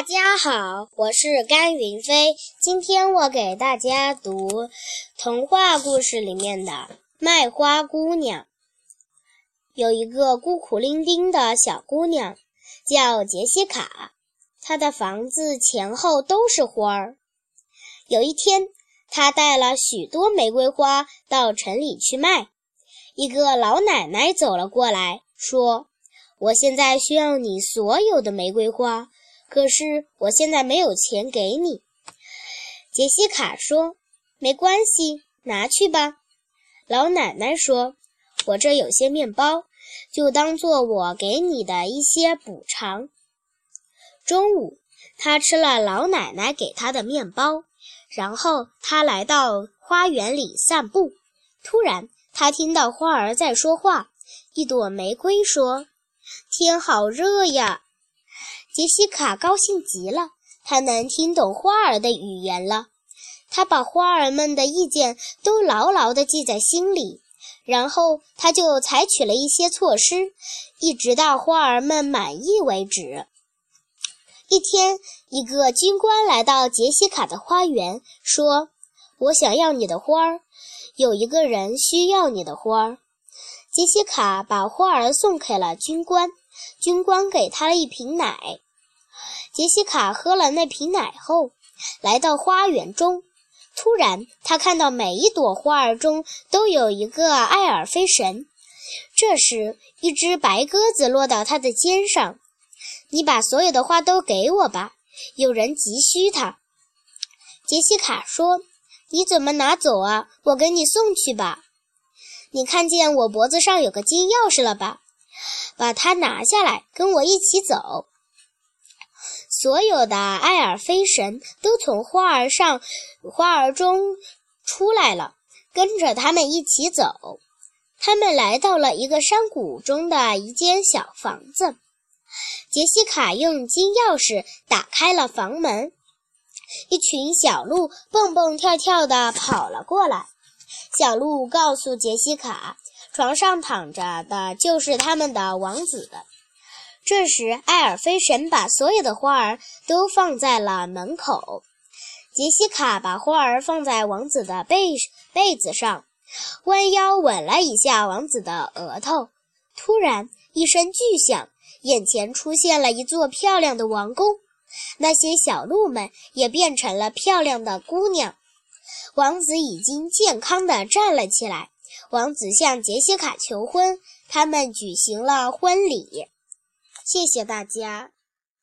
大家好，我是甘云飞。今天我给大家读童话故事里面的《卖花姑娘》。有一个孤苦伶仃的小姑娘，叫杰西卡，她的房子前后都是花儿。有一天，她带了许多玫瑰花到城里去卖。一个老奶奶走了过来，说：“我现在需要你所有的玫瑰花。”可是我现在没有钱给你，杰西卡说：“没关系，拿去吧。”老奶奶说：“我这有些面包，就当做我给你的一些补偿。”中午，他吃了老奶奶给他的面包，然后他来到花园里散步。突然，他听到花儿在说话。一朵玫瑰说：“天好热呀。”杰西卡高兴极了，她能听懂花儿的语言了。她把花儿们的意见都牢牢地记在心里，然后她就采取了一些措施，一直到花儿们满意为止。一天，一个军官来到杰西卡的花园，说：“我想要你的花儿，有一个人需要你的花儿。”杰西卡把花儿送给了军官。军官给他了一瓶奶，杰西卡喝了那瓶奶后，来到花园中。突然，他看到每一朵花儿中都有一个爱尔菲神。这时，一只白鸽子落到他的肩上。“你把所有的花都给我吧，有人急需它。”杰西卡说。“你怎么拿走啊？我给你送去吧。你看见我脖子上有个金钥匙了吧？”把它拿下来，跟我一起走。所有的艾尔菲神都从花儿上、花儿中出来了，跟着他们一起走。他们来到了一个山谷中的一间小房子。杰西卡用金钥匙打开了房门，一群小鹿蹦蹦跳跳地跑了过来。小鹿告诉杰西卡。床上躺着的就是他们的王子。这时，埃尔菲神把所有的花儿都放在了门口。杰西卡把花儿放在王子的被被子上，弯腰吻了一下王子的额头。突然，一声巨响，眼前出现了一座漂亮的王宫。那些小鹿们也变成了漂亮的姑娘。王子已经健康地站了起来。王子向杰西卡求婚，他们举行了婚礼。谢谢大家。